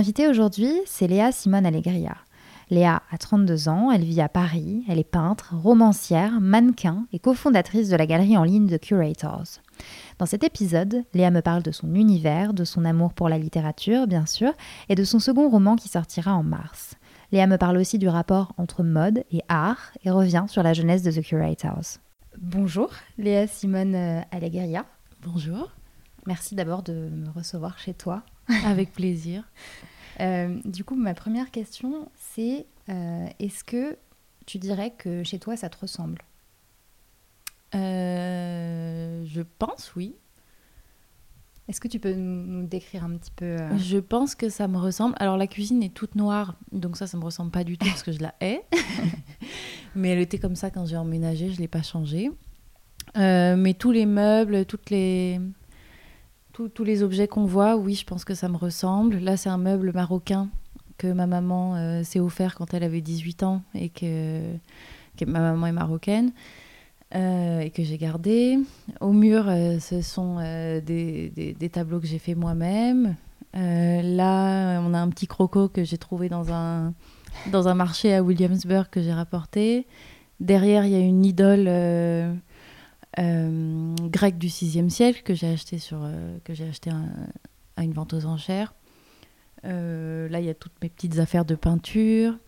invitée aujourd'hui, c'est Léa Simone Allegria. Léa a 32 ans, elle vit à Paris, elle est peintre, romancière, mannequin et cofondatrice de la galerie en ligne The Curators. Dans cet épisode, Léa me parle de son univers, de son amour pour la littérature, bien sûr, et de son second roman qui sortira en mars. Léa me parle aussi du rapport entre mode et art et revient sur la jeunesse de The Curators. Bonjour, Léa Simone euh, Allegria. Bonjour. Merci d'abord de me recevoir chez toi. Avec plaisir. Euh, du coup, ma première question, c'est euh, est-ce que tu dirais que chez toi, ça te ressemble? Euh, Je pense, oui. Est-ce que tu peux nous décrire un petit peu Je pense que ça me ressemble. Alors, la cuisine est toute noire, donc ça, ça me ressemble pas du tout parce que je la hais. mais elle était comme ça quand j'ai emménagé, je l'ai pas changée. Mais tous les meubles, toutes les... tous, les objets qu'on voit, oui, je pense que ça me ressemble. Là, c'est un meuble marocain que ma maman euh, s'est offert quand elle avait 18 ans et que, ma maman est marocaine. euh, et que j'ai gardé. Au mur, euh, ce sont des, des- tableaux que j'ai fait moi-même. Là, on a un petit croco que j'ai trouvé dans un, dans un marché à Williamsburg que j'ai rapporté. Derrière, il y a une idole euh, grecque du 6e siècle que j'ai acheté sur euh, que j'ai acheté à, à une vente aux enchères. Euh, là, il y a toutes mes petites affaires de peinture.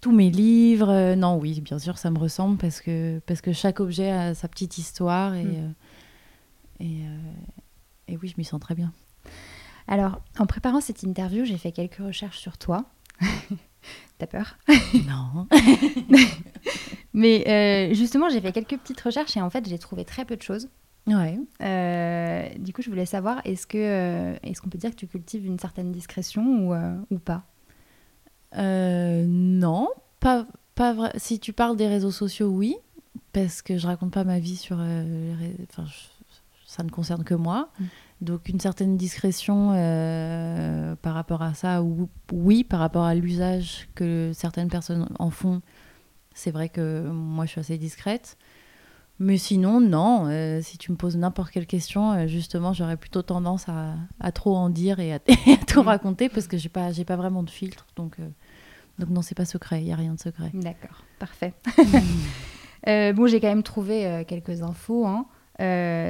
Tous mes livres. non, oui, bien sûr, ça me ressemble parce que, parce que chaque objet a sa petite histoire et, Mm. euh, et, et oui, je m'y sens très bien. Alors, en préparant cette interview, j'ai fait quelques recherches sur toi. T'as peur? Non. Mais euh, justement, j'ai fait quelques petites recherches et en fait, j'ai trouvé très peu de choses. Ouais. Euh, du coup, je voulais savoir, est-ce que euh, est-ce qu'on peut dire que tu cultives une certaine discrétion ou, ou pas? Non, pas, pas vrai. Si tu parles des réseaux sociaux, oui, parce que je raconte pas ma vie sur les Enfin, je- ça ne concerne que moi. Mm. Donc une certaine discrétion euh, par rapport à ça, ou- oui, par rapport à l'usage que certaines personnes en font, c'est vrai que moi je suis assez discrète. Mais sinon, non. euh, si tu me poses n'importe quelle question, euh, justement, j'aurais plutôt tendance à, à trop en dire et à, et à tout Mm. raconter parce que j'ai pas, j'ai pas vraiment de filtre. Donc, donc non, c'est pas secret. Il y a rien de secret. D'accord, parfait. Euh, bon, j'ai quand même trouvé quelques infos. hein.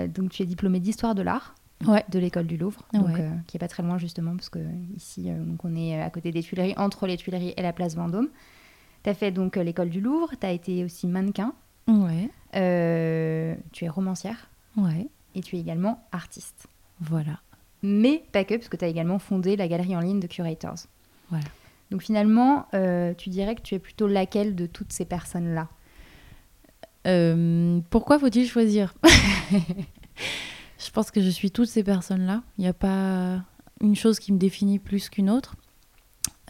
Donc, tu es diplômée d'histoire de l'art Ouais. de l'école du Louvre, donc, Ouais. euh, qui est pas très loin justement, parce que ici, euh, donc on est à côté des Tuileries, entre les Tuileries et la place Vendôme. Tu as fait donc euh, l'école du Louvre, tu as été aussi mannequin, Ouais. euh, tu es romancière Ouais. et tu es également artiste. Voilà. Mais pas que, parce que tu as également fondé la galerie en ligne de Curators. Voilà. Donc finalement, tu dirais que tu es plutôt laquelle de toutes ces personnes-là? Pourquoi faut-il choisir? Je pense que je suis toutes ces personnes-là. Il n'y a pas une chose qui me définit plus qu'une autre.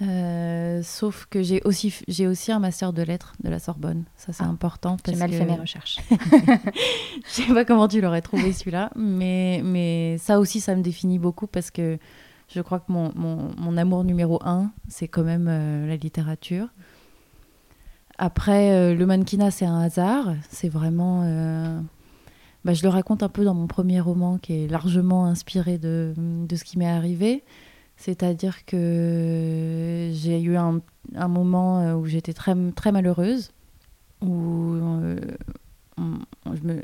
Euh, sauf que j'ai aussi, j'ai aussi un master de lettres de la Sorbonne. Ça, c'est Ah, important. J'ai mal que- fait mes recherches. Je sais pas comment tu l'aurais trouvé celui-là, mais, mais ça aussi, ça me définit beaucoup parce que je crois que mon, mon, mon amour numéro un, c'est quand même euh, la littérature. Après, euh, le mannequinat, c'est un hasard. C'est vraiment. Bah, je le raconte un peu dans mon premier roman qui est largement inspiré de, de ce qui m'est arrivé. C'est-à-dire que j'ai eu un, un moment euh, où j'étais très, très malheureuse, où euh,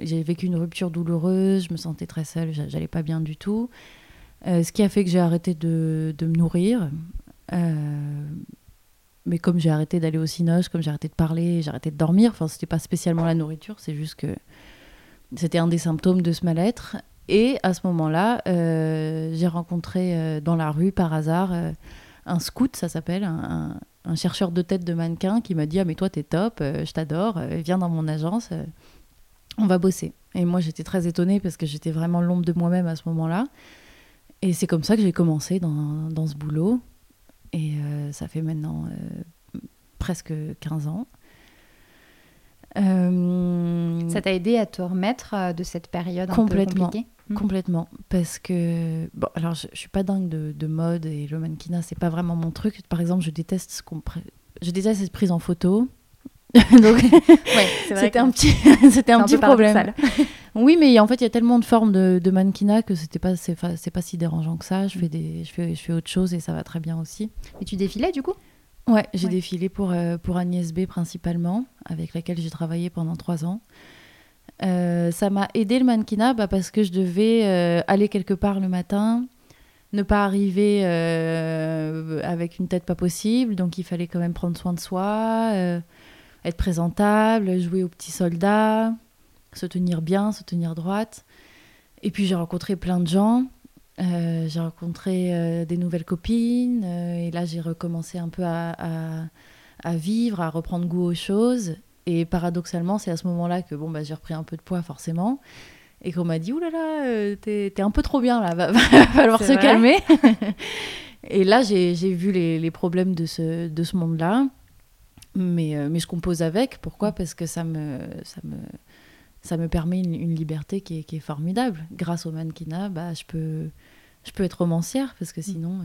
j'ai vécu une rupture douloureuse, je me sentais très seule, j'a- j'allais pas bien du tout. Euh, ce qui a fait que j'ai arrêté de, de me nourrir. Mais comme j'ai arrêté d'aller au cinoche, comme j'ai arrêté de parler, j'ai arrêté de dormir, enfin, c'était pas spécialement la nourriture, c'est juste que c'était un des symptômes de ce mal-être. Et à ce moment-là, euh, j'ai rencontré euh, dans la rue par hasard euh, un scout, ça s'appelle, un, chercheur de tête de mannequin qui m'a dit Ah, mais toi, t'es top, je t'adore, viens dans mon agence, on va bosser. Et moi, j'étais très étonnée parce que j'étais vraiment l'ombre de moi-même à ce moment-là. Et c'est comme ça que j'ai commencé dans, dans ce boulot. Et ça fait maintenant presque 15 ans. Euh, Ça t'a aidé à te remettre euh, de cette période un Complètement. peu compliquée? Mm. Complètement. Parce que, bon, alors je, suis pas dingue de, de mode et le mannequinat, c'est pas vraiment mon truc. Par exemple, je déteste ce qu'on je déteste cette prise en photo. Donc, Ouais, c'était un petit, c'était un petit problème. Oui, mais en fait, il y a tellement de formes de, de mannequinat que c'était pas, c'est, pas si dérangeant que ça. Mm. Je fais des, je fais, je fais autre chose et ça va très bien aussi. Et tu défilais du coup? Ouais, j'ai Ouais. défilé pour, euh, pour Agnès B principalement, avec laquelle j'ai travaillé pendant trois ans. Euh, ça m'a aidé le mannequinat bah, parce que je devais euh, aller quelque part le matin, ne pas arriver avec une tête pas possible, donc il fallait quand même prendre soin de soi, être présentable, jouer aux petits soldats, se tenir bien, se tenir droite. Et puis j'ai rencontré plein de gens. Euh, j'ai rencontré euh, des nouvelles copines euh, et là j'ai recommencé un peu à, à- à vivre, à reprendre goût aux choses. Et paradoxalement, c'est à ce moment-là que bon, bah, j'ai repris un peu de poids forcément et qu'on m'a dit Ouh là là, t'es un peu trop bien là, va, va falloir se calmer. et là j'ai j'ai vu les, les problèmes de ce, de ce monde-là. Mais, mais je compose avec. Pourquoi? Parce que ça me, ça me, ça me permet une, une liberté qui est, qui est formidable. Grâce au mannequinat, bah, je, peux, je peux être romancière parce que sinon. euh,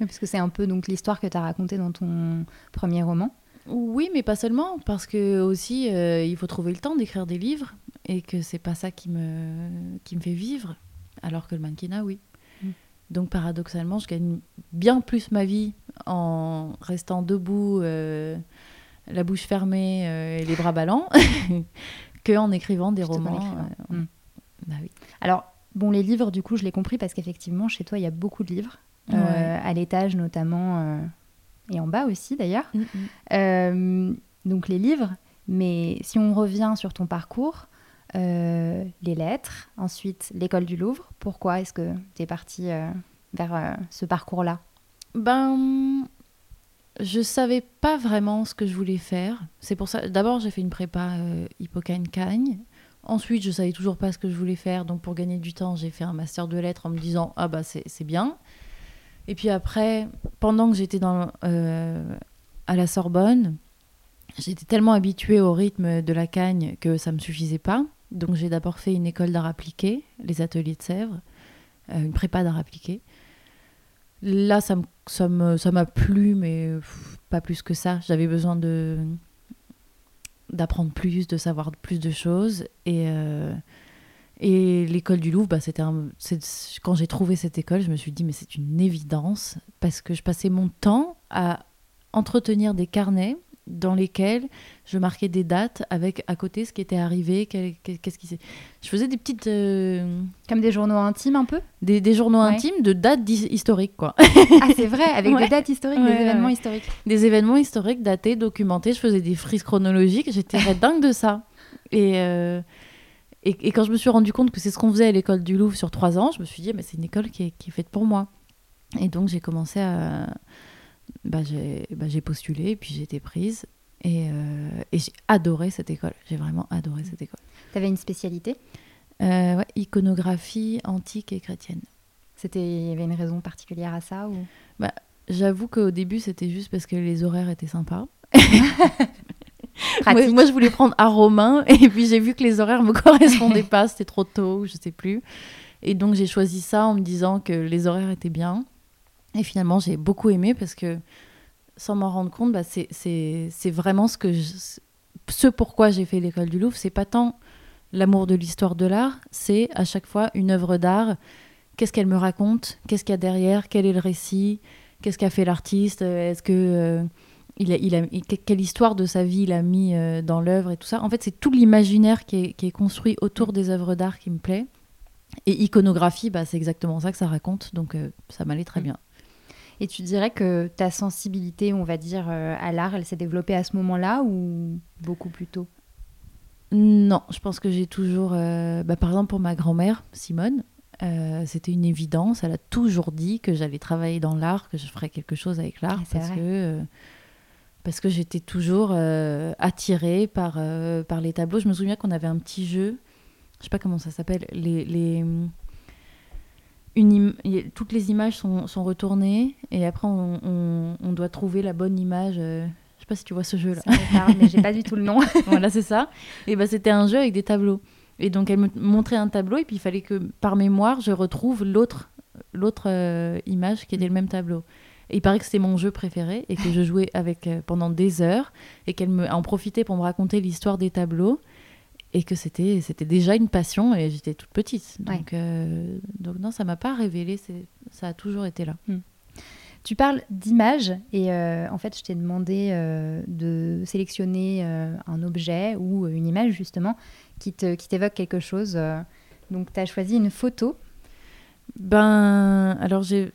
Oui, Parce que c'est un peu donc l'histoire que tu as racontée dans ton premier roman. Oui, mais pas seulement, parce que aussi euh, il faut trouver le temps d'écrire des livres et que c'est pas ça qui me, qui me fait vivre, alors que le mannequinat, oui. Mm. Donc paradoxalement, je gagne bien plus ma vie en restant debout, euh, la bouche fermée euh, et les bras ballants, qu'en écrivant des romans. écrivant. euh, Mm. bah oui. Alors, bon, les livres, du coup, je l'ai compris parce qu'effectivement, chez toi, il y a beaucoup de livres. euh, à l'étage notamment, euh, et en bas aussi d'ailleurs. Mm, mm. Donc les livres, mais si on revient sur ton parcours, les lettres, ensuite l'école du Louvre, pourquoi est-ce que tu es partie vers ce parcours-là? Ben, je savais pas vraiment ce que je voulais faire. C'est pour ça. D'abord, j'ai fait une prépa euh, Hippocane-Cagne. Ensuite, je savais toujours pas ce que je voulais faire. Donc, pour gagner du temps, j'ai fait un master de lettres en me disant ah bah c'est bien. Et puis après, pendant que j'étais dans euh, à la Sorbonne, j'étais tellement habituée au rythme de la Cagne que ça me suffisait pas. Donc, j'ai d'abord fait une école d'art appliqué, les ateliers de Sèvres, euh, une prépa d'art appliqué. Là, ça me- ça me- ça m'a plu, mais pas plus que ça. J'avais besoin de d'apprendre plus, de savoir plus de choses. Et, euh, l'école du Louvre, bah, c'était quand j'ai trouvé cette école, je me suis dit, mais c'est une évidence, parce que je passais mon temps à entretenir des carnets dans lesquels je marquais des dates avec à côté ce qui était arrivé, qu'est-ce qui s'est... Je faisais des petites... euh, Comme des journaux intimes un peu des, des journaux Ouais. intimes de dates historiques, quoi. Ah c'est vrai, avec Ouais. des dates historiques, Ouais, des événements historiques. des événements historiques datés, documentés. Je faisais des frises chronologiques. J'étais dingue de ça. Et, euh, et, et quand je me suis rendu compte que c'est ce qu'on faisait à l'école du Louvre sur trois ans, je me suis dit, mais c'est une école qui est, qui est faite pour moi. Et donc j'ai commencé à. Bah, j'ai bah, postulé, puis j'ai été prise. Et, euh, et j'ai adoré cette école. J'ai vraiment adoré cette école. Tu avais une spécialité? Euh, ouais, iconographie antique et chrétienne. Il y avait une raison particulière à ça ou? J'avoue qu'au début, c'était juste parce que les horaires étaient sympas. Ouais, moi, je voulais prendre à Romain et puis j'ai vu que les horaires me correspondaient pas, c'était trop tôt, je sais plus. Et donc j'ai choisi ça en me disant que les horaires étaient bien. Et finalement, j'ai beaucoup aimé parce que sans m'en rendre compte, bah, c'est- vraiment ce que je- ce pourquoi j'ai fait l'école du Louvre. C'est pas tant l'amour de l'histoire de l'art, c'est à chaque fois une œuvre d'art. Qu'est-ce qu'elle me raconte? Qu'est-ce qu'il y a derrière? Quel est le récit? Qu'est-ce qu'a fait l'artiste? Est-ce que euh, il a, il a, il- que- quelle histoire de sa vie il a mis euh, dans l'œuvre et tout ça? En fait, c'est tout l'imaginaire qui est, qui est construit autour des œuvres d'art qui me plaît. Et iconographie, bah, c'est exactement ça que ça raconte, donc euh, ça m'allait très Mm. bien. Et tu dirais que ta sensibilité, on va dire, euh, à l'art, elle s'est développée à ce moment-là ou beaucoup plus tôt? Non, je pense que j'ai toujours, euh, bah, par exemple pour ma grand-mère, Simone, euh, c'était une évidence. Elle a toujours dit que j'allais travailler dans l'art, que je ferais quelque chose avec l'art, Ah, parce vrai. que euh, parce que j'étais toujours euh, attirée par, par les tableaux. Je me souviens qu'on avait un petit jeu, je sais pas comment ça s'appelle, les, les une toutes les images sont, sont retournées et après on, on- on doit trouver la bonne image. euh, je sais pas si tu vois ce jeu là. Ça me parle, mais j'ai pas du tout le nom. voilà, c'est ça. Et ben c'était un jeu avec des tableaux. Et donc elle me montrait un tableau et puis il fallait que par mémoire je retrouve l'autre l'autre euh, image qui était le même tableau. Et il paraît que c'était mon jeu préféré et que je jouais avec euh, pendant des heures et qu'elle me en profitait pour me raconter l'histoire des tableaux et que c'était c'était déjà une passion et j'étais toute petite. Donc euh, donc non, ça m'a pas révélé, c'est ça a toujours été là. Tu parles d'images et euh, en fait, je t'ai demandé euh, de sélectionner un objet ou une image justement qui te- qui t'évoque quelque chose. Donc, tu as choisi une photo. Ben, alors j'ai,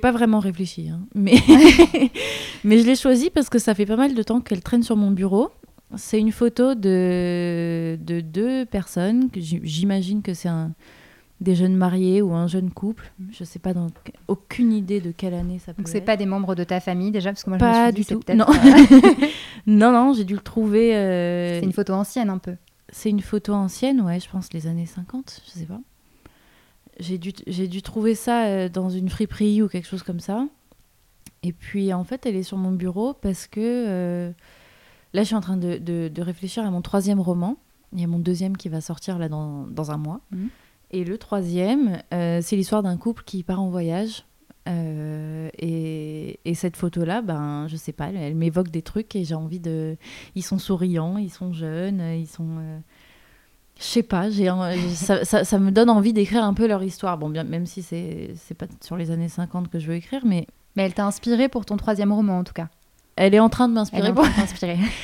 pas vraiment réfléchi, hein, mais, mais je l'ai choisie parce que ça fait pas mal de temps qu'elle traîne sur mon bureau. C'est une photo de, de deux personnes, que j'imagine que c'est un, des jeunes mariés ou un jeune couple. Je sais pas, dans, aucune idée de quelle année ça peut Donc, être. pas des membres de ta famille déjà Parce que moi, je me suis dit, du tout. Non. non, non, j'ai dû le trouver. euh, c'est une photo ancienne un peu. c'est une photo ancienne, ouais, je pense les années 50, je sais pas. J'ai dû, j'ai dû trouver ça euh, dans une friperie ou quelque chose comme ça. Et puis en fait, elle est sur mon bureau parce que euh, là, je suis en train de, de- de réfléchir à mon troisième roman. Il y a mon deuxième qui va sortir là dans, dans un mois. Mhm. Et le troisième, euh, c'est l'histoire d'un couple qui part en voyage. Euh, et, et cette photo-là, ben, je sais pas, elle, elle m'évoque des trucs et j'ai envie de. Ils sont souriants, ils sont jeunes, ils sont. euh, Je sais pas, j'ai un- ça, ça- ça me donne envie d'écrire un peu leur histoire. Bon, bien, même si c'est c'est pas sur les années 50 que je veux écrire, mais Mais elle t'a inspiré pour ton troisième roman en tout cas. Elle est en train de m'inspirer pour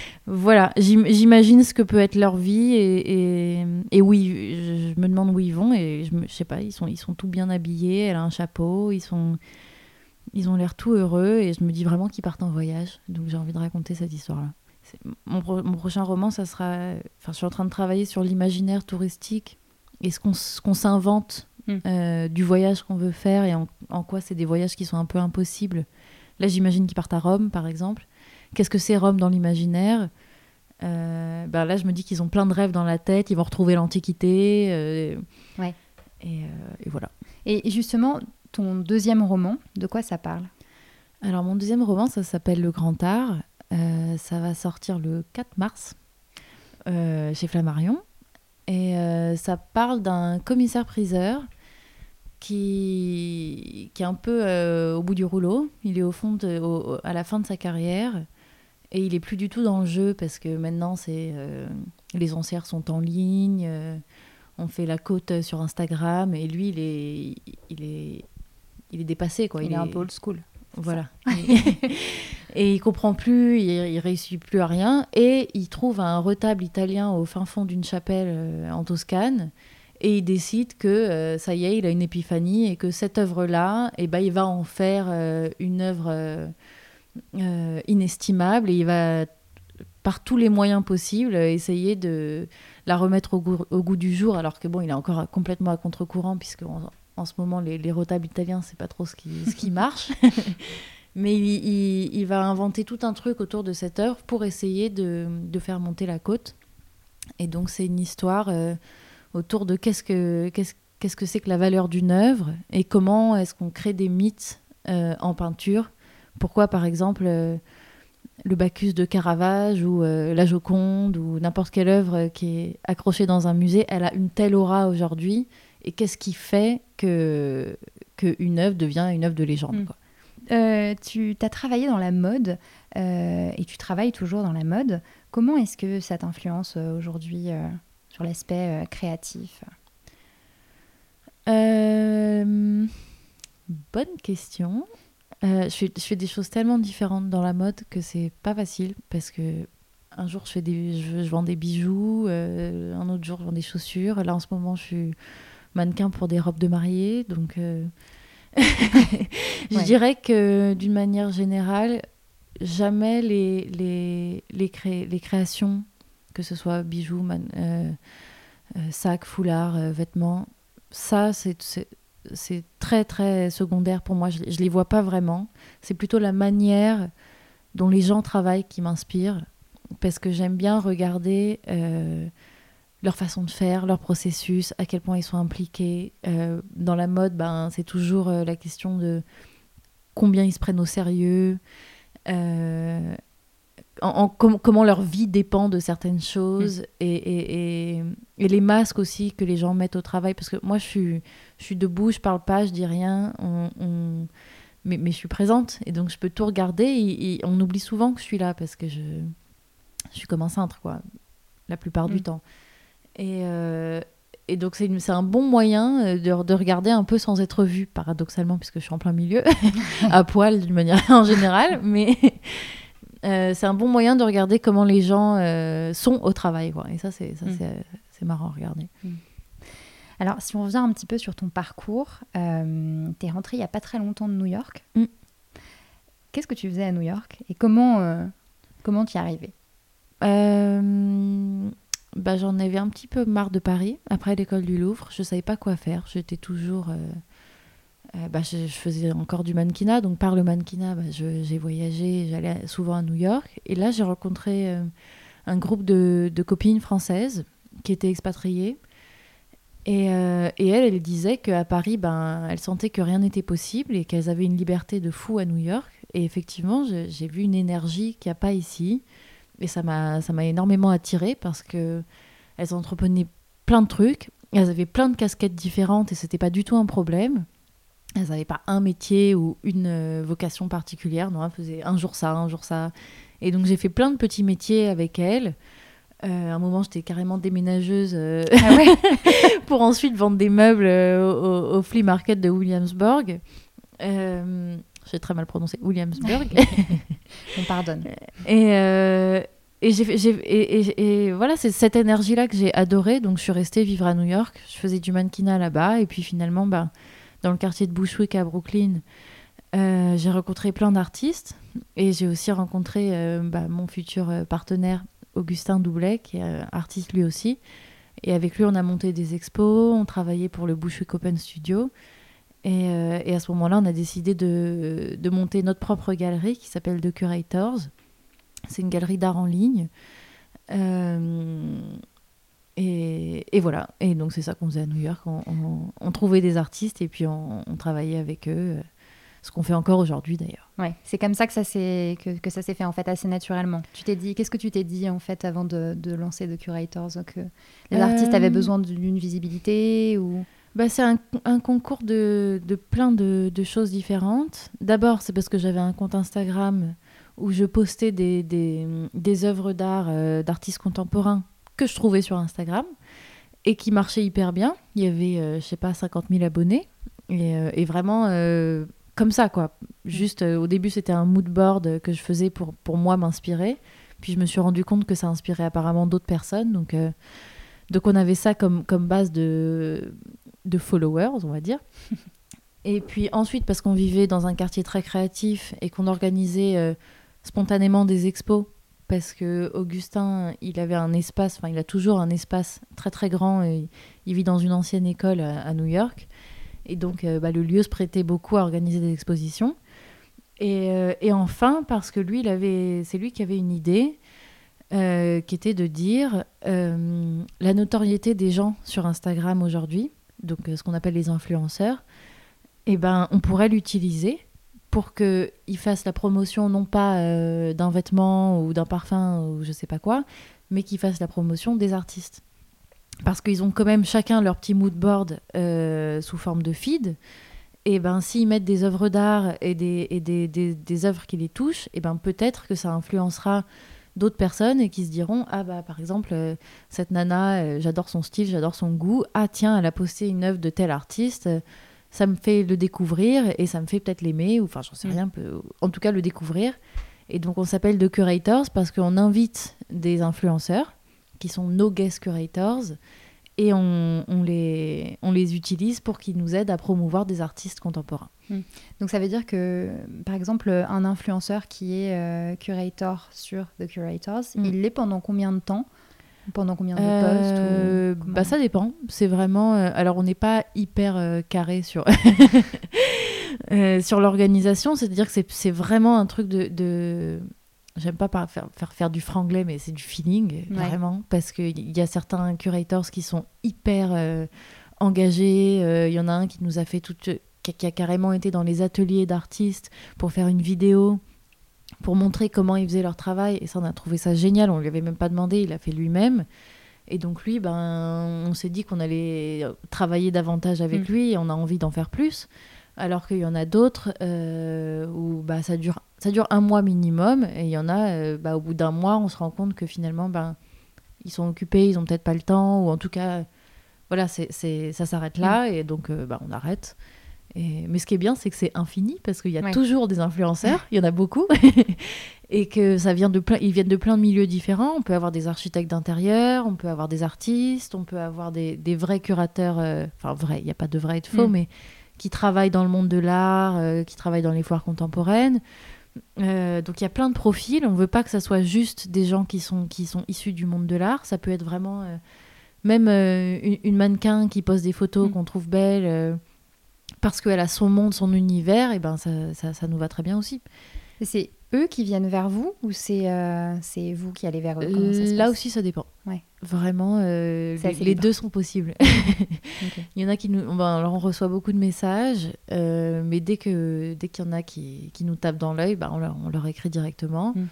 voilà, j'im- j'imagine ce que peut être leur vie et, et, et oui, je, me demande où ils vont et je, me, je sais pas, ils sont, ils sont tout bien habillés, elle a un chapeau, ils sont, ils ont l'air tout heureux et je me dis vraiment qu'ils partent en voyage, donc j'ai envie de raconter cette histoire-là. Mon, pro- mon prochain roman, ça sera, enfin, je suis en train de travailler sur l'imaginaire touristique et ce qu'on s'invente Mm. euh, du voyage qu'on veut faire et en, en quoi c'est des voyages qui sont un peu impossibles. Là, j'imagine qu'ils partent à Rome, par exemple. Qu'est-ce que c'est Rome dans l'imaginaire? Euh, ben Là, je me dis qu'ils ont plein de rêves dans la tête, ils vont retrouver l'Antiquité. euh, Ouais. et, euh, et voilà. Et justement, ton deuxième roman, de quoi ça parle? Alors, mon deuxième roman, ça s'appelle Le Grand Art. Ça va sortir le 4 mars chez Flammarion. Et ça parle d'un commissaire-priseur qui, qui est un peu euh, au bout du rouleau. Il est au fond de- au- à la fin de sa carrière. Et il est plus du tout dans le jeu parce que maintenant, c'est euh, les enchères sont en ligne. euh, on fait la côte sur Instagram. Et lui, il est, il est, il est dépassé. Quoi. Il, est un peu old school. Voilà. et il comprend plus, il, il réussit plus à rien. Et il trouve un retable italien au fin fond d'une chapelle en Toscane. Et il décide que euh, ça y est, il a une épiphanie et que cette œuvre-là, eh ben, il va en faire euh, une œuvre euh, inestimable et il va, par tous les moyens possibles, essayer de la remettre au goût, au goût du jour. Alors que bon, il est encore complètement à contre-courant puisque en, en ce moment, les, les retables italiens, c'est pas trop ce qui, ce qui marche. Mais il, il- il va inventer tout un truc autour de cette œuvre pour essayer de, de faire monter la côte. Et donc, c'est une histoire autour de qu'est-ce que qu'est-ce qu'est-ce que c'est que la valeur d'une œuvre et comment est-ce qu'on crée des mythes euh, en peinture. Pourquoi, par exemple, euh, le Bacchus de Caravage ou euh, la Joconde ou n'importe quelle œuvre qui est accrochée dans un musée, elle a une telle aura aujourd'hui et qu'est-ce qui fait que qu'une œuvre devient une œuvre de légende Mm. quoi. Euh, tu as travaillé dans la mode et tu travailles toujours dans la mode. Comment est-ce que ça t'influence aujourd'hui sur l'aspect euh, créatif Euh, bonne question. Euh, je, fais, je fais des choses tellement différentes dans la mode que c'est pas facile parce que un jour je fais des, je, je vends des bijoux, euh, un autre jour je vends des chaussures. Là en ce moment je suis mannequin pour des robes de mariée, donc euh, je Ouais. dirais que d'une manière générale, jamais les les les, cré- les créations, que ce soit bijoux, man- euh, euh, sacs, foulards, euh, vêtements, ça c'est très très secondaire pour moi. Je, je les vois pas vraiment. C'est plutôt la manière dont les gens travaillent qui m'inspirent, parce que j'aime bien regarder euh, leur façon de faire, leur processus, à quel point ils sont impliqués. Dans la mode, ben, c'est toujours la question de combien ils se prennent au sérieux, en, en- com- comment leur vie dépend de certaines choses, et, et- et- et les masques aussi que les gens mettent au travail. Parce que moi, je suis, je suis debout, je parle pas, je dis rien, on- on- mais, mais je suis présente, et donc je peux tout regarder, et, on oublie souvent que je suis là, parce que je, je suis comme un cintre, quoi, la plupart du Mm. temps. Et, euh, et donc, c'est un bon moyen euh, de, de regarder un peu sans être vu, paradoxalement, puisque je suis en plein milieu, à poil d'une manière en général. Mais euh, c'est un bon moyen de regarder comment les gens euh, sont au travail. Quoi. Et ça, c'est ça, Mm. c'est- c'est marrant à regarder. Alors, si on revient un petit peu sur ton parcours, euh, tu es rentrée il n'y a pas très longtemps de New York. Mm. Qu'est-ce que tu faisais à New York et comment euh, comment tu y arrivais Euh, bah, J'en avais un petit peu marre de Paris. Après l'école du Louvre, je savais pas quoi faire. J'étais toujours. Euh, bah, je, faisais encore du mannequinat. Donc, par le mannequinat, bah, j'ai voyagé. J'allais souvent à New York. Et là, j'ai rencontré euh, un groupe de, de copines françaises qui étaient expatriées. Et, euh, et elle, elle disait qu'à Paris, ben, elle sentait que rien n'était possible et qu'elles avaient une liberté de fou à New York. Et effectivement, j'ai vu une énergie qu'il n'y a pas ici. Et ça m'a ça m'a énormément attirée parce que elles entreprenaient plein de trucs. Elles avaient plein de casquettes différentes et c'était pas du tout un problème. Elles n'avaient pas un métier ou une euh, vocation particulière. Non, elles faisaient un jour ça, un jour ça. Et donc j'ai fait plein de petits métiers avec elles. Euh, à un moment, j'étais carrément déménageuse euh, pour ensuite vendre des meubles euh, au, au flea market de Williamsburg. J'ai très mal prononcé Williamsburg. On pardonne. Et- et voilà, c'est cette énergie-là que j'ai adorée. Donc, je suis restée vivre à New York. Je faisais du mannequinat là-bas. Et puis, finalement, bah, dans le quartier de Bushwick à Brooklyn, euh, j'ai rencontré plein d'artistes. Et j'ai aussi rencontré euh, bah, mon futur euh, partenaire, Augustin Doublet, qui est artiste lui aussi. Et avec lui, on a monté des expos. On travaillait pour le Bushwick Open Studio. Et, et à ce moment-là, on a décidé de, de monter notre propre galerie qui s'appelle The Curators. C'est une galerie d'art en ligne. Euh, et, et voilà. Et donc, c'est ça qu'on faisait à New York. On, on- on trouvait des artistes et puis on, on travaillait avec eux. Ce qu'on fait encore aujourd'hui, d'ailleurs. Ouais, c'est comme ça que ça s'est que, que ça s'est fait en fait assez naturellement. Tu t'es dit, qu'est-ce que tu t'es dit en fait avant de, de lancer The Curators que les artistes Euh, avaient besoin d'une visibilité ou? Bah, c'est un, un concours de, de plein de, de choses différentes. D'abord, c'est parce que j'avais un compte Instagram où je postais des, des, des œuvres d'art euh, d'artistes contemporains que je trouvais sur Instagram et qui marchaient hyper bien. Il y avait, euh, je sais pas, 50 000 abonnés. Et, euh, vraiment, euh, comme ça, quoi. Juste, euh, au début, c'était un mood board que je faisais pour, pour moi m'inspirer. Puis je me suis rendu compte que ça inspirait apparemment d'autres personnes. Donc, donc on avait ça comme, comme base de, de followers, on va dire. Et puis ensuite, parce qu'on vivait dans un quartier très créatif et qu'on organisait spontanément des expos, parce que Augustin, il avait un espace, enfin il a toujours un espace très très grand, il vit dans une ancienne école à, New York, et donc euh, bah, le lieu se prêtait beaucoup à organiser des expositions. Et, euh, enfin, parce que lui, c'est lui qui avait une idée, euh, qui était de dire la notoriété des gens sur Instagram aujourd'hui, donc ce qu'on appelle les influenceurs, eh ben, on pourrait l'utiliser pour qu'ils fassent la promotion non pas euh, d'un vêtement ou d'un parfum ou je sais pas quoi, mais qu'ils fassent la promotion des artistes. Parce qu'ils ont quand même chacun leur petit mood board euh, sous forme de feed. Et ben s'ils mettent des œuvres d'art et des, et des, des, œuvres qui les touchent, et ben peut-être que ça influencera d'autres personnes et qui se diront ah bah par exemple euh, cette nana j'adore son style j'adore son goût ah tiens elle a posté une œuvre de tel artiste ça me fait le découvrir et ça me fait peut-être l'aimer ou enfin j'en sais Mm. rien peu- en tout cas le découvrir et donc on s'appelle The Curators parce qu'on invite des influenceurs qui sont nos guest curators et on, on les, on les utilise pour qu'ils nous aident à promouvoir des artistes contemporains. Donc ça veut dire que, par exemple, un influenceur qui est euh, curator sur The Curators, Mm. il l'est pendant combien de temps Pendant combien de Euh, postes ou comment bah ça dépend. C'est vraiment. euh, alors on n'est pas hyper euh, carré sur euh, sur l'organisation. C'est-à-dire que c'est- vraiment un truc de, de j'aime pas faire, faire, faire du franglais, mais c'est du feeling, Ouais. vraiment. Parce qu'il y a certains curators qui sont hyper euh, engagés. Euh, Il y en a un qui nous a fait tout. Qui, qui a carrément été dans les ateliers d'artistes pour faire une vidéo, pour montrer comment ils faisaient leur travail. Et ça, on a trouvé ça génial. On lui avait même pas demandé, il a fait lui-même. Et donc, lui, ben, on s'est dit qu'on allait travailler davantage avec Mm. lui et on a envie d'en faire plus. Alors qu'il y en a d'autres euh, où bah, ça, dure, ça dure un mois minimum. Et il y en a, euh, bah, au bout d'un mois, on se rend compte que finalement, ben, ils sont occupés, ils ont peut-être pas le temps. Ou en tout cas, voilà, c'est, c'est, ça s'arrête là. Et donc, euh, bah, on arrête. Et, mais ce qui est bien, c'est que c'est infini parce qu'il y a Ouais. toujours des influenceurs. Il y en a beaucoup. et que ça vient de plein, ils viennent de plein de milieux différents. On peut avoir des architectes d'intérieur, on peut avoir des artistes, on peut avoir des, des vrais curateurs, euh, enfin vrais, il n'y a pas de vrai et de faux, Mm. mais qui travaillent dans le monde de l'art, euh, qui travaillent dans les foires contemporaines. Euh, donc il y a plein de profils. On veut pas que ça soit juste des gens qui sont, qui sont issus du monde de l'art. Ça peut être vraiment même une, une mannequin qui pose des photos Mm. qu'on trouve belles parce qu'elle a son monde, son univers. Et ben ça, ça, ça nous va très bien aussi. C'est eux qui viennent vers vous ou c'est euh, c'est vous qui allez vers eux? Comment ça se Là passe? aussi, ça dépend. Ouais. Vraiment, euh, les, deux sont possibles. Il y en a qui nous. ben, alors on reçoit beaucoup de messages, euh, mais dès que dès qu'il y en a qui, qui nous tapent dans l'œil, ben, on, leur, on leur écrit directement. Mm.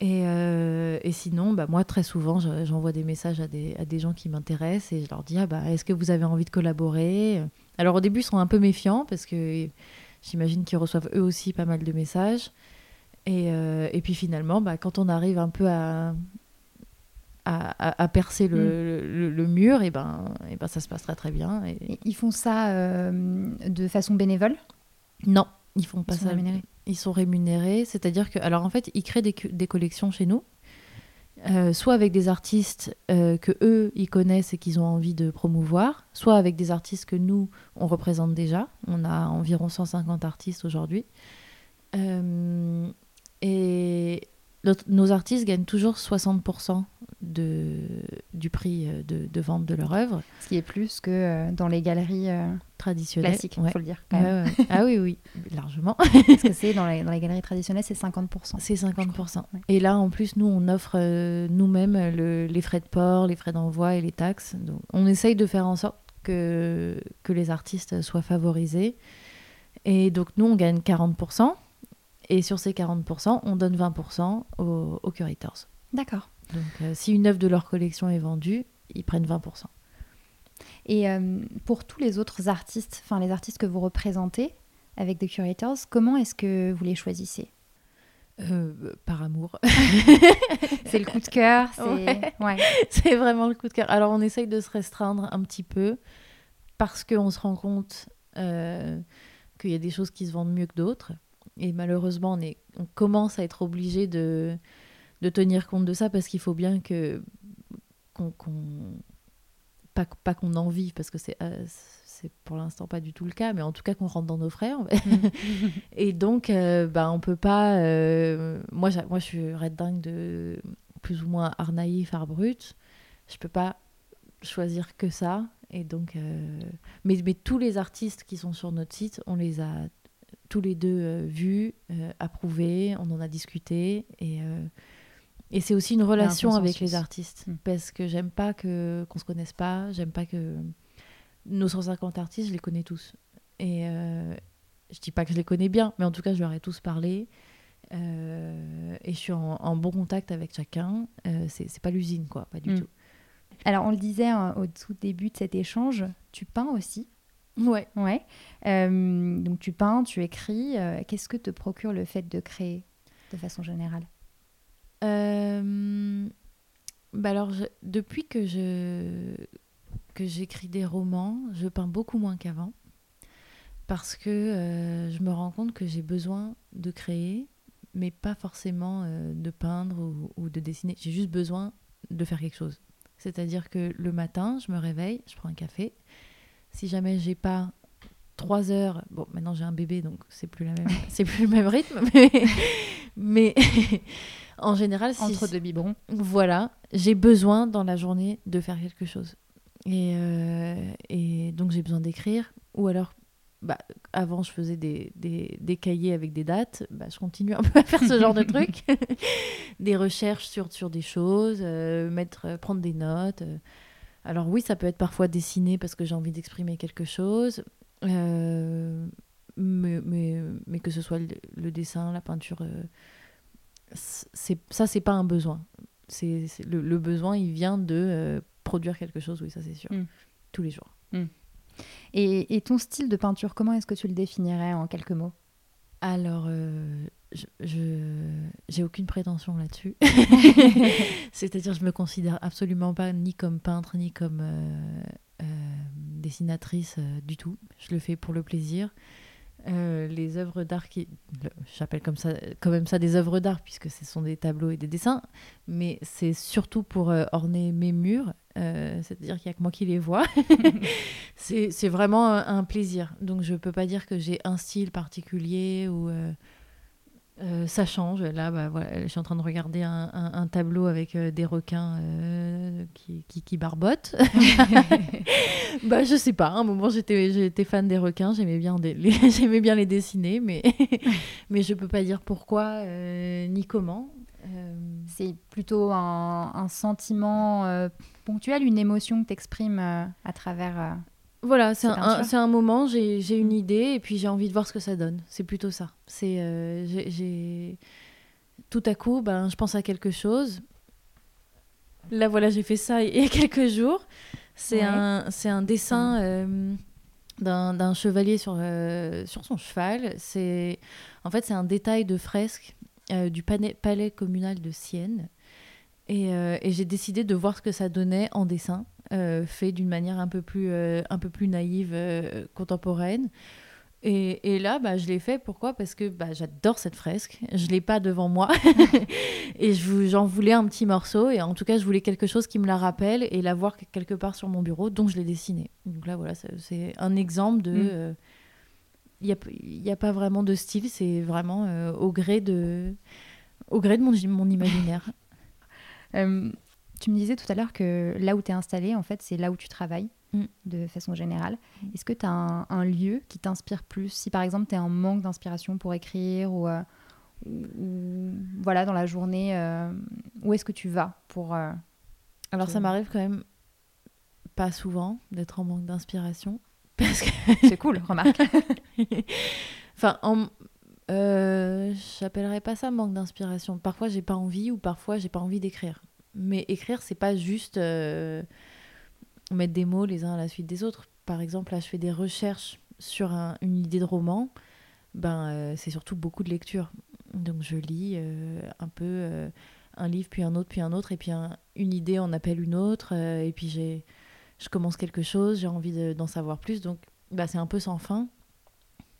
Et, euh, et sinon, bah, moi, très souvent, je- j'envoie des messages à des, à des gens qui m'intéressent et je leur dis ah, bah, est-ce que vous avez envie de collaborer? Alors au début, ils sont un peu méfiants parce que j'imagine qu'ils reçoivent eux aussi pas mal de messages. Et, euh, et puis finalement, bah, quand on arrive un peu à, à, à- à percer le, le- le mur, et ben, et ben ça se passe très très bien. Et... Ils font ça euh, de façon bénévole? Non, ils font pas Ils sont ça. rémunérés Ils sont rémunérés, c'est-à-dire que, alors en fait, ils créent des collections chez nous, euh, soit avec des artistes euh, que eux ils connaissent et qu'ils ont envie de promouvoir, soit avec des artistes que nous on représente déjà. On a environ 150 artistes aujourd'hui. Euh, et nos artistes gagnent toujours 60% de, du prix euh, de, de vente de leur œuvre Ce qui est plus que euh, dans les galeries euh, traditionnelle. classiques, il Ouais. faut le dire quand même. Ah oui, oui, largement. Parce que c'est dans les, dans les galeries traditionnelles, c'est 50%. C'est 50%. Ouais. Et là, en plus, nous, on offre euh, nous-mêmes le- les frais de port, les frais d'envoi et les taxes. Donc, on essaye de faire en sorte que, que les artistes soient favorisés. Et donc, nous, on gagne 40%. Et sur ces 40%, on donne 20% aux, aux curators. D'accord. Donc, euh, si une œuvre de leur collection est vendue, ils prennent 20%. Et euh, pour tous les autres artistes, enfin les artistes que vous représentez avec The Curators, comment est-ce que vous les choisissez? Euh, par amour. C'est le coup de cœur, c'est Ouais. ouais. vraiment le coup de cœur. Alors, on essaye de se restreindre un petit peu parce qu'on se rend compte euh, qu'il y a des choses qui se vendent mieux que d'autres. Et malheureusement, on, est, on commence à être obligé de, de tenir compte de ça parce qu'il faut bien que. qu'on qu'on- pas, pas qu'on en vive parce que c'est. euh, c'est pour l'instant pas du tout le cas, mais en tout cas qu'on rentre dans nos frais. on va- et donc, euh, bah, on peut pas. euh, moi, moi, je suis red dingue de plus ou moins art naïf, art brut. Je peux pas choisir que ça. Et donc, euh, mais, mais tous les artistes qui sont sur notre site, on les a tous les deux euh, vus, euh, approuvés, on en a discuté. Et, euh, et c'est aussi une relation avec les artistes. Mm. Parce que j'aime pas que, qu'on se connaisse pas, j'aime pas que. Nos 150 artistes, je les connais tous. Et euh, je dis pas que je les connais bien, mais en tout cas, je leur ai tous parlé. Euh, et je suis en, en bon contact avec chacun. Euh, c'est pas l'usine, quoi, pas du Mm. tout. Alors on le disait hein, au tout début de cet échange, tu peins aussi? Ouais. Ouais. Euh, donc tu peins, tu écris. euh, Qu'est-ce que te procure le fait de créer de façon générale? Euh, bah alors, je- depuis que je que j'écris des romans, je peins beaucoup moins qu'avant parce que je me rends compte que j'ai besoin de créer, mais pas forcément de peindre ou, ou de dessiner. J'ai juste besoin de faire quelque chose. C'est-à-dire que le matin, je me réveille, je prends un café. Si jamais j'ai pas trois heures, bon, maintenant j'ai un bébé, donc c'est plus la même, c'est plus le même rythme, mais, mais en général, si Entre deux biberons. voilà, j'ai besoin dans la journée de faire quelque chose. Et, euh, et donc j'ai besoin d'écrire, ou alors bah, avant, je faisais des, des, des, cahiers avec des dates. Bah, je continue un peu à faire ce genre de trucs. des recherches sur, sur des choses, euh, mettre, euh, prendre des notes. Euh. Alors oui, ça peut être parfois dessiné parce que j'ai envie d'exprimer quelque chose. mais, mais, mais, que ce soit le, dessin, la peinture, c'est ça, c'est pas un besoin. C'est le, le, besoin, il vient de produire quelque chose, oui, ça c'est sûr. Mm. Tous les jours. Mm. Et, ton style de peinture, comment est-ce que tu le définirais en quelques mots? Alors, euh, je j'ai aucune prétention là-dessus. C'est-à-dire, je me considère absolument pas ni comme peintre ni comme euh, euh, dessinatrice du tout. Je le fais pour le plaisir. Euh, les œuvres d'art qui j'appelle comme ça quand même ça des œuvres d'art puisque ce sont des tableaux et des dessins mais c'est surtout pour euh, orner mes murs euh, c'est-à-dire qu'il n'y a que moi qui les vois c'est vraiment un, plaisir donc je peux pas dire que j'ai un style particulier ou euh, ça change. Là, bah, voilà, je suis en train de regarder un, tableau avec euh, des requins euh, qui, qui, barbotent. bah, je sais pas. À un moment, j'étais fan des requins. J'aimais bien, les, bien les dessiner, mais, mais je peux pas dire pourquoi ni comment. C'est plutôt un, un sentiment ponctuel, une émotion que tu exprimes à travers voilà, c'est un, un, moment, j'ai une mm. idée et puis j'ai envie de voir ce que ça donne. C'est plutôt ça. C'est euh, j'ai tout à coup, ben, je pense à quelque chose. Là, voilà, j'ai fait ça il y a quelques jours. C'est un, un dessin euh, d'un chevalier sur, euh, sur son cheval. C'est en fait c'est un détail de fresque du palais, palais communal de Sienne. Et, et j'ai décidé de voir ce que ça donnait en dessin. Euh, fait d'une manière un peu plus, euh, un peu plus naïve, euh, contemporaine. Et, et, là, bah, je l'ai fait. Pourquoi? Parce que bah, j'adore cette fresque. Je ne l'ai pas devant moi. et j'en voulais un petit morceau. Et en tout cas, je voulais quelque chose qui me la rappelle et la voir quelque part sur mon bureau. Donc, je l'ai dessiné. Donc là, voilà, c'est un exemple de... Mm. Il n'y a, y a, pas vraiment de style. C'est vraiment au gré de, au gré de mon, mon imaginaire. Tu me disais tout à l'heure que là où tu es installé, en fait, c'est là où tu travailles mm. de façon générale. Mm. Est-ce que tu as un, lieu qui t'inspire plus? Si par exemple tu es en manque d'inspiration pour écrire ou, euh, voilà dans la journée, euh, où est-ce que tu vas pour euh, Alors ça m'arrive quand même pas souvent d'être en manque d'inspiration parce que c'est cool, remarque. enfin, en, euh, j'appellerais pas ça manque d'inspiration. Parfois j'ai pas envie ou parfois j'ai pas envie d'écrire. Mais écrire, c'est pas juste euh, mettre des mots les uns à la suite des autres. Par exemple, là, je fais des recherches sur une idée de roman. Ben, euh, c'est surtout beaucoup de lecture. Donc, je lis euh, un peu un livre, puis un autre, puis un autre, et puis une idée en appelle une autre, et puis j'ai, je commence quelque chose, j'ai envie d'en savoir plus. Donc, bah, c'est un peu sans fin.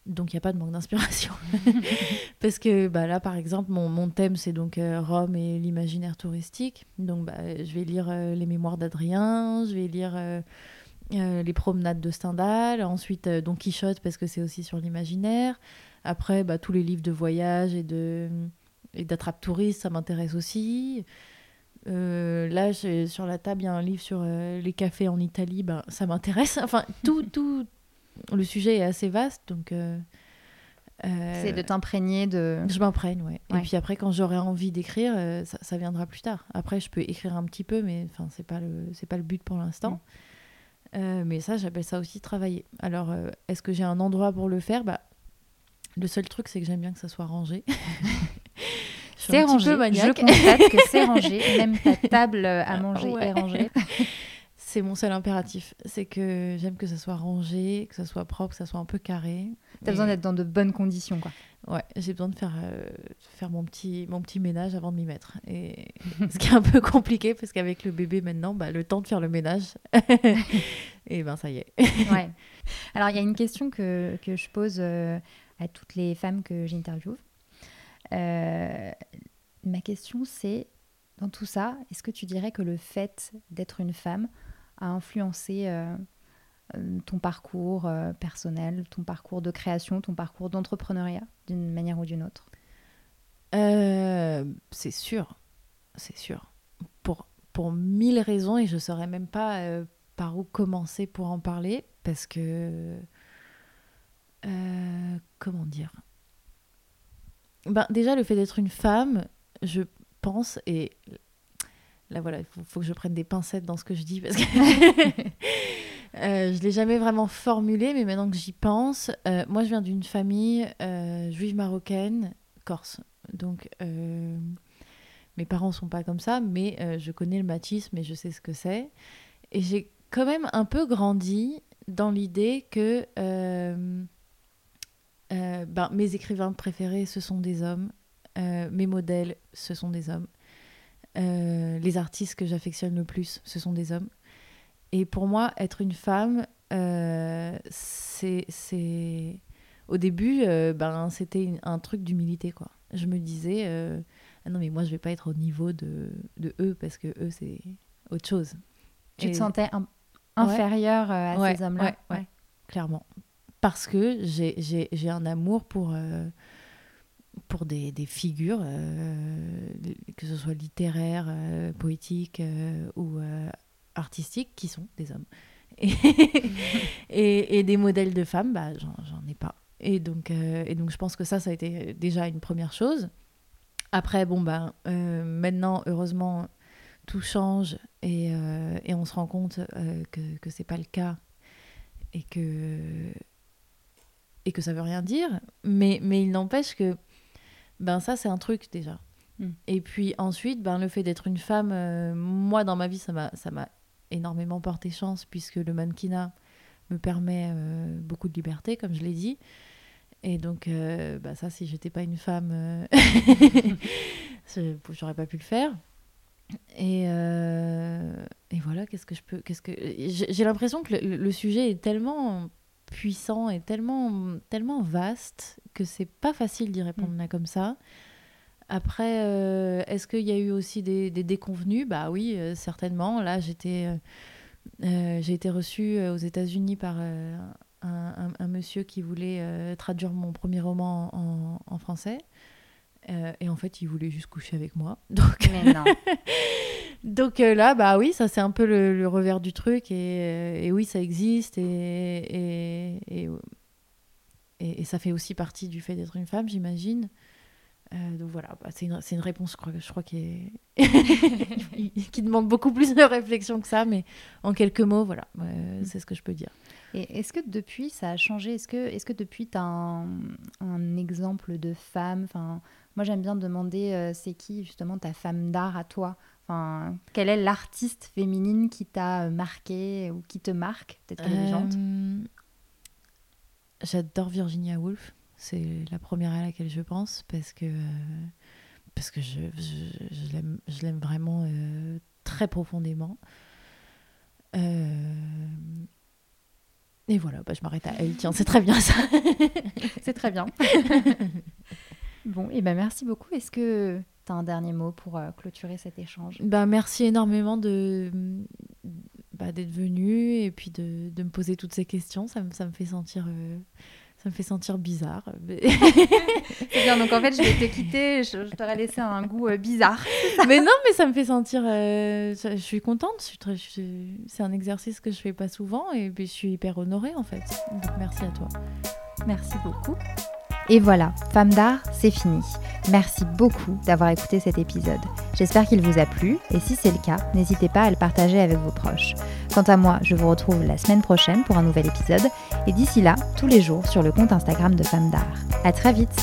Donc il n'y a pas de manque d'inspiration. Parce que bah, là, par exemple, mon, mon thème, c'est donc euh, Rome et l'imaginaire touristique. Donc bah, je vais lire euh, les mémoires d'Adrien, je vais lire euh, les promenades de Stendhal, ensuite Don Quichotte, parce que c'est aussi sur l'imaginaire. Après, bah, tous les livres de voyage et de et d'attrape touristes, ça m'intéresse aussi. là, sur la table, il y a un livre sur les cafés en Italie, ben, ça m'intéresse. Enfin, tout, tout, le sujet est assez vaste, donc. Euh, euh, c'est de t'imprégner de. Je m'imprègne, ouais. Et puis après, quand j'aurai envie d'écrire, euh, ça, viendra plus tard. Après, je peux écrire un petit peu, mais enfin, c'est pas le, c'est pas le but pour l'instant. Mm. mais ça, j'appelle ça aussi travailler. Alors, est-ce que j'ai un endroit pour le faire? Bah, le seul truc, c'est que j'aime bien que ça soit rangé. c'est rangé. Je constate que c'est rangé. Même ta table à manger est rangée. C'est mon seul impératif. C'est que j'aime que ça soit rangé, que ça soit propre, que ça soit un peu carré. T'as besoin d'être dans de bonnes conditions, quoi. Ouais, j'ai besoin de faire, euh, faire mon, petit, mon petit ménage avant de m'y mettre. Et ce qui est un peu compliqué, parce qu'avec le bébé maintenant, bah, le temps de faire le ménage, et ben ça y est. ouais. Alors, il y a une question que, que je pose euh, à toutes les femmes que j'interviewe. Euh, ma question, c'est, dans tout ça, est-ce que tu dirais que le fait d'être une femme a influencé euh, euh, ton parcours euh, personnel, ton parcours de création, ton parcours d'entrepreneuriat d'une manière ou d'une autre? C'est sûr, c'est sûr. Pour, mille raisons et je ne saurais même pas par où commencer pour en parler parce que comment dire? Ben, Déjà, le fait d'être une femme, je pense, et là voilà, il faut, que je prenne des pincettes dans ce que je dis parce que euh, je l'ai jamais vraiment formulé, mais maintenant que j'y pense, euh, moi je viens d'une famille euh, juive marocaine, corse. Donc mes parents sont pas comme ça, mais je connais le machisme et je sais ce que c'est. Et j'ai quand même un peu grandi dans l'idée que ben, mes écrivains préférés, ce sont des hommes. mes modèles, ce sont des hommes. Euh, les artistes que j'affectionne le plus, ce sont des hommes. Et pour moi, être une femme, euh, c'est. Au début, euh, ben, c'était un truc d'humilité, quoi. Je me disais, ah non, mais moi, je vais pas être au niveau de, de eux, parce que eux, c'est autre chose. Tu te sentais inférieure à ces hommes-là? ouais, clairement. Parce que j'ai un amour pour pour des, des figures, euh, que ce soit littéraires, euh, poétiques euh, ou artistiques, qui sont des hommes. Et, et, des modèles de femmes, bah, j'en ai pas. Et donc, et donc je pense que ça, ça a été déjà une première chose. Après, bon, bah, maintenant, heureusement, tout change et, et on se rend compte que, que c'est pas le cas et que, et que ça veut rien dire. Mais, mais il n'empêche que ben ça c'est un truc déjà. Hmm. Et puis ensuite, ben, le fait d'être une femme, euh, moi dans ma vie, ça m'a, ça m'a énormément porté chance puisque le mannequinat me permet euh, beaucoup de liberté, comme je l'ai dit. Et donc, euh, ben, ça, si j'étais pas une femme, j'aurais pas pu le faire. Et, et voilà, qu'est-ce que je peux. Qu'est-ce que j'ai l'impression que le, sujet est tellement puissant et tellement, tellement vaste que c'est pas facile d'y répondre mm. là comme ça. Après, euh, est-ce qu'il y a eu aussi des, des déconvenus? Bah oui, euh, certainement. Là, j'étais, euh, j'ai été reçue aux États-Unis par un, un, monsieur qui voulait traduire mon premier roman en, en français. et en fait, il voulait juste coucher avec moi. Donc, Donc là, bah oui, ça c'est un peu le, revers du truc. Et, et, oui, ça existe. Et, et, et, ça fait aussi partie du fait d'être une femme, j'imagine. Euh, donc voilà, bah, c'est une, une, réponse, je crois, je crois qui, est... qui demande beaucoup plus de réflexion que ça, mais en quelques mots, voilà, mm. c'est ce que je peux dire. Et est-ce que depuis, ça a changé? Est-ce que, est que depuis, tu as un, un, exemple de femme? Enfin, Moi, j'aime bien demander, euh, c'est qui justement ta femme d'art à toi? Enfin, quelle est l'artiste féminine qui t'a marqué ou qui te marque Peut-être qu'elle est J'adore Virginia Woolf. C'est la première à laquelle je pense parce que, parce que je, je, je l'aime vraiment euh, très profondément. Euh, et voilà, bah, je m'arrête à elle. Tiens, c'est très bien ça. c'est très bien. bon, et ben merci beaucoup. Est-ce que tu as un dernier mot pour euh, clôturer cet échange bah, Merci énormément de, bah, d'être venu et puis de, de, me poser toutes ces questions. Ça, me, ça me fait sentir. Euh, ça me fait sentir bizarre. c'est bien, donc en fait, je vais te quitter, je, je t'aurais laissé un goût euh, bizarre. mais non, mais ça me fait sentir. Euh, je, suis contente, c'est un exercice que je fais pas souvent et puis je suis hyper honorée en fait. Donc merci à toi. Merci beaucoup. Et voilà, Femme d'art, c'est fini. Merci beaucoup d'avoir écouté cet épisode. J'espère qu'il vous a plu et si c'est le cas, n'hésitez pas à le partager avec vos proches. Quant à moi, je vous retrouve la semaine prochaine pour un nouvel épisode et d'ici là, tous les jours sur le compte Instagram de Femme d'art. À très vite!